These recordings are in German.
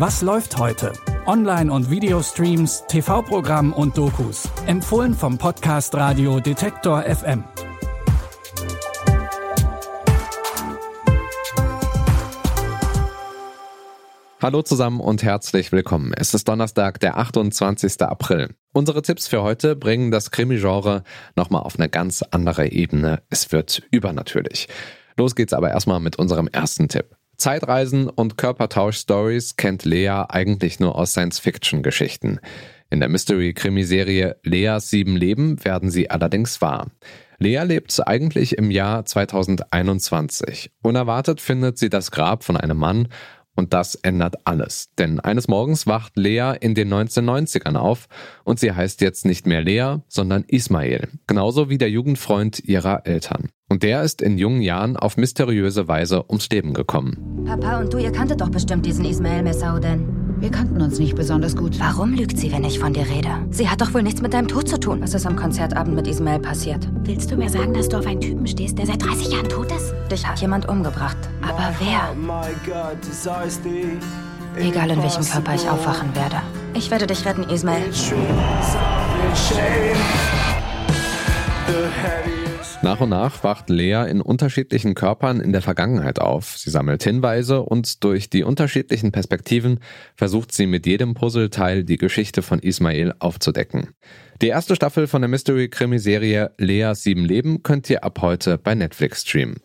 Was läuft heute? Online- und Videostreams, TV-Programm und Dokus. Empfohlen vom Podcast Radio Detektor FM. Hallo zusammen und herzlich willkommen. Es ist Donnerstag, der 28. April. Unsere Tipps für heute bringen das Krimi-Genre nochmal auf eine ganz andere Ebene. Es wird übernatürlich. Los geht's aber erstmal mit unserem ersten Tipp. Zeitreisen und Körpertausch-Stories kennt Lea eigentlich nur aus Science-Fiction-Geschichten. In der Mystery-Krimiserie Leas sieben Leben werden sie allerdings wahr. Lea lebt eigentlich im Jahr 2021. Unerwartet findet sie das Grab von einem Mann und das ändert alles. Denn eines Morgens wacht Lea in den 1990ern auf und sie heißt jetzt nicht mehr Lea, sondern Ismail. Genauso wie der Jugendfreund ihrer Eltern. Und der ist in jungen Jahren auf mysteriöse Weise ums Leben gekommen. Papa und du, ihr kanntet doch bestimmt diesen Ismail Messaouden. Wir kannten uns nicht besonders gut. Warum lügt sie, wenn ich von dir rede? Sie hat doch wohl nichts mit deinem Tod zu tun. Was ist am Konzertabend mit Ismail passiert? Willst du mir sagen, dass du auf einen Typen stehst, der seit 30 Jahren tot ist? Dich hat jemand umgebracht. Aber wer? Egal in welchem Körper ich aufwachen werde. Ich werde dich retten, Ismail. Nach und nach wacht Lea in unterschiedlichen Körpern in der Vergangenheit auf. Sie sammelt Hinweise und durch die unterschiedlichen Perspektiven versucht sie mit jedem Puzzleteil die Geschichte von Ismail aufzudecken. Die erste Staffel von der Mystery-Krimiserie Leas sieben Leben könnt ihr ab heute bei Netflix streamen.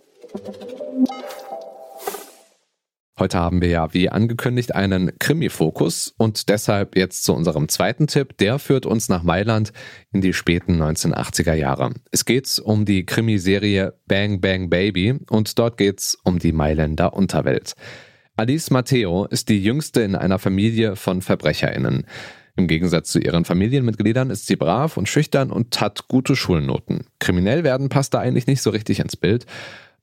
Heute haben wir ja, wie angekündigt, einen Krimi-Fokus und deshalb jetzt zu unserem zweiten Tipp. Der führt uns nach Mailand in die späten 1980er Jahre. Es geht um die Krimiserie Bang Bang Baby und dort geht's um die Mailänder Unterwelt. Alice Matteo ist die jüngste in einer Familie von VerbrecherInnen. Im Gegensatz zu ihren Familienmitgliedern ist sie brav und schüchtern und hat gute Schulnoten. Kriminell werden passt da eigentlich nicht so richtig ins Bild.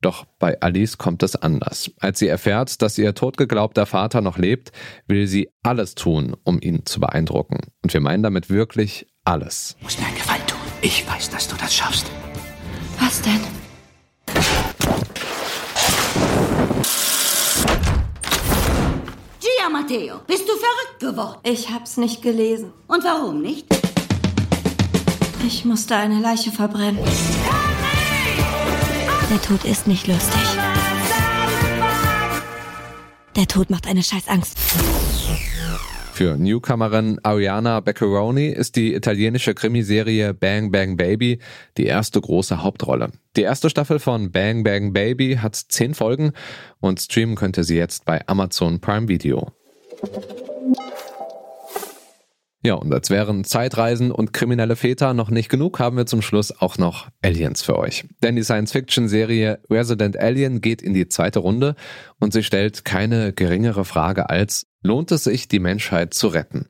Doch bei Alice kommt es anders. Als sie erfährt, dass ihr totgeglaubter Vater noch lebt, will sie alles tun, um ihn zu beeindrucken. Und wir meinen damit wirklich alles. Du musst mir einen Gefallen tun. Ich weiß, dass du das schaffst. Was denn? Gia Matteo, bist du verrückt geworden? Ich hab's nicht gelesen. Und warum nicht? Ich musste eine Leiche verbrennen. Der Tod ist nicht lustig. Der Tod macht eine scheiß Angst. Für Newcomerin Ariana Beccaroni ist die italienische Krimiserie Bang Bang Baby die erste große Hauptrolle. Die erste Staffel von Bang Bang Baby hat zehn Folgen und streamen könnte sie jetzt bei Amazon Prime Video. Ja, und als wären Zeitreisen und kriminelle Väter noch nicht genug, haben wir zum Schluss auch noch Aliens für euch. Denn die Science-Fiction-Serie Resident Alien geht in die zweite Runde und sie stellt keine geringere Frage als, lohnt es sich, die Menschheit zu retten?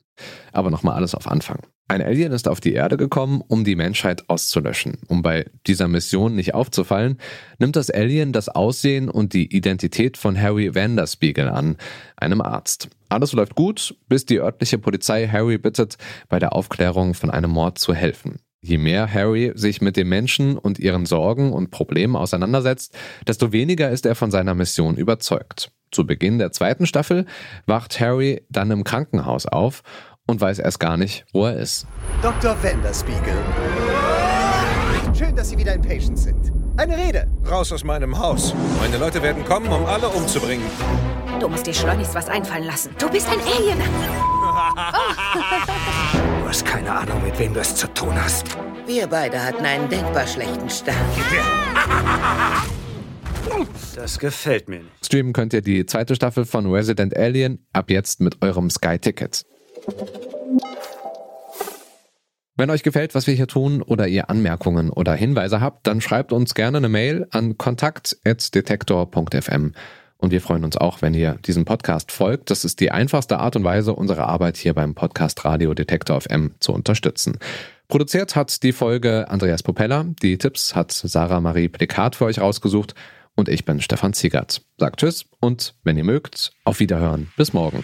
Aber nochmal alles auf Anfang. Ein Alien ist auf die Erde gekommen, um die Menschheit auszulöschen. Um bei dieser Mission nicht aufzufallen, nimmt das Alien das Aussehen und die Identität von Harry Vanderspiegel an, einem Arzt. Alles läuft gut, bis die örtliche Polizei Harry bittet, bei der Aufklärung von einem Mord zu helfen. Je mehr Harry sich mit den Menschen und ihren Sorgen und Problemen auseinandersetzt, desto weniger ist er von seiner Mission überzeugt. Zu Beginn der zweiten Staffel wacht Harry dann im Krankenhaus auf und weiß erst gar nicht, wo er ist. Dr. Vanderspiegel. Schön, dass Sie wieder in Patience sind. Eine Rede. Raus aus meinem Haus. Meine Leute werden kommen, um alle umzubringen. Du musst dir schleunigst was einfallen lassen. Du bist ein Alien. Du hast keine Ahnung, mit wem du es zu tun hast. Wir beide hatten einen denkbar schlechten Start. Das gefällt mir nicht. Streamen könnt ihr die zweite Staffel von Resident Alien ab jetzt mit eurem Sky Ticket. Wenn euch gefällt, was wir hier tun oder ihr Anmerkungen oder Hinweise habt, dann schreibt uns gerne eine Mail an kontakt.detektor.fm. Und wir freuen uns auch, wenn ihr diesem Podcast folgt. Das ist die einfachste Art und Weise, unsere Arbeit hier beim Podcast Radio Detektor FM zu unterstützen. Produziert hat die Folge Andreas Popella. Die Tipps hat Sarah Marie Plikat für euch rausgesucht. Und ich bin Stefan Ziegert. Sagt Tschüss und wenn ihr mögt, auf Wiederhören. Bis morgen.